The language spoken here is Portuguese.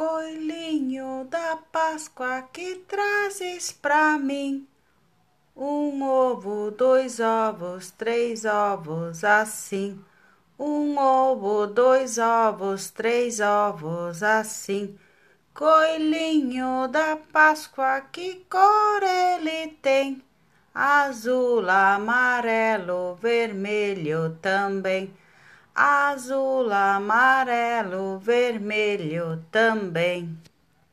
Coelhinho da Páscoa, que trazes pra mim? Um ovo, dois ovos, três ovos, assim. Um ovo, dois ovos, três ovos, assim. Coelhinho da Páscoa, que cor ele tem? Azul, amarelo, vermelho também azul, amarelo, vermelho também.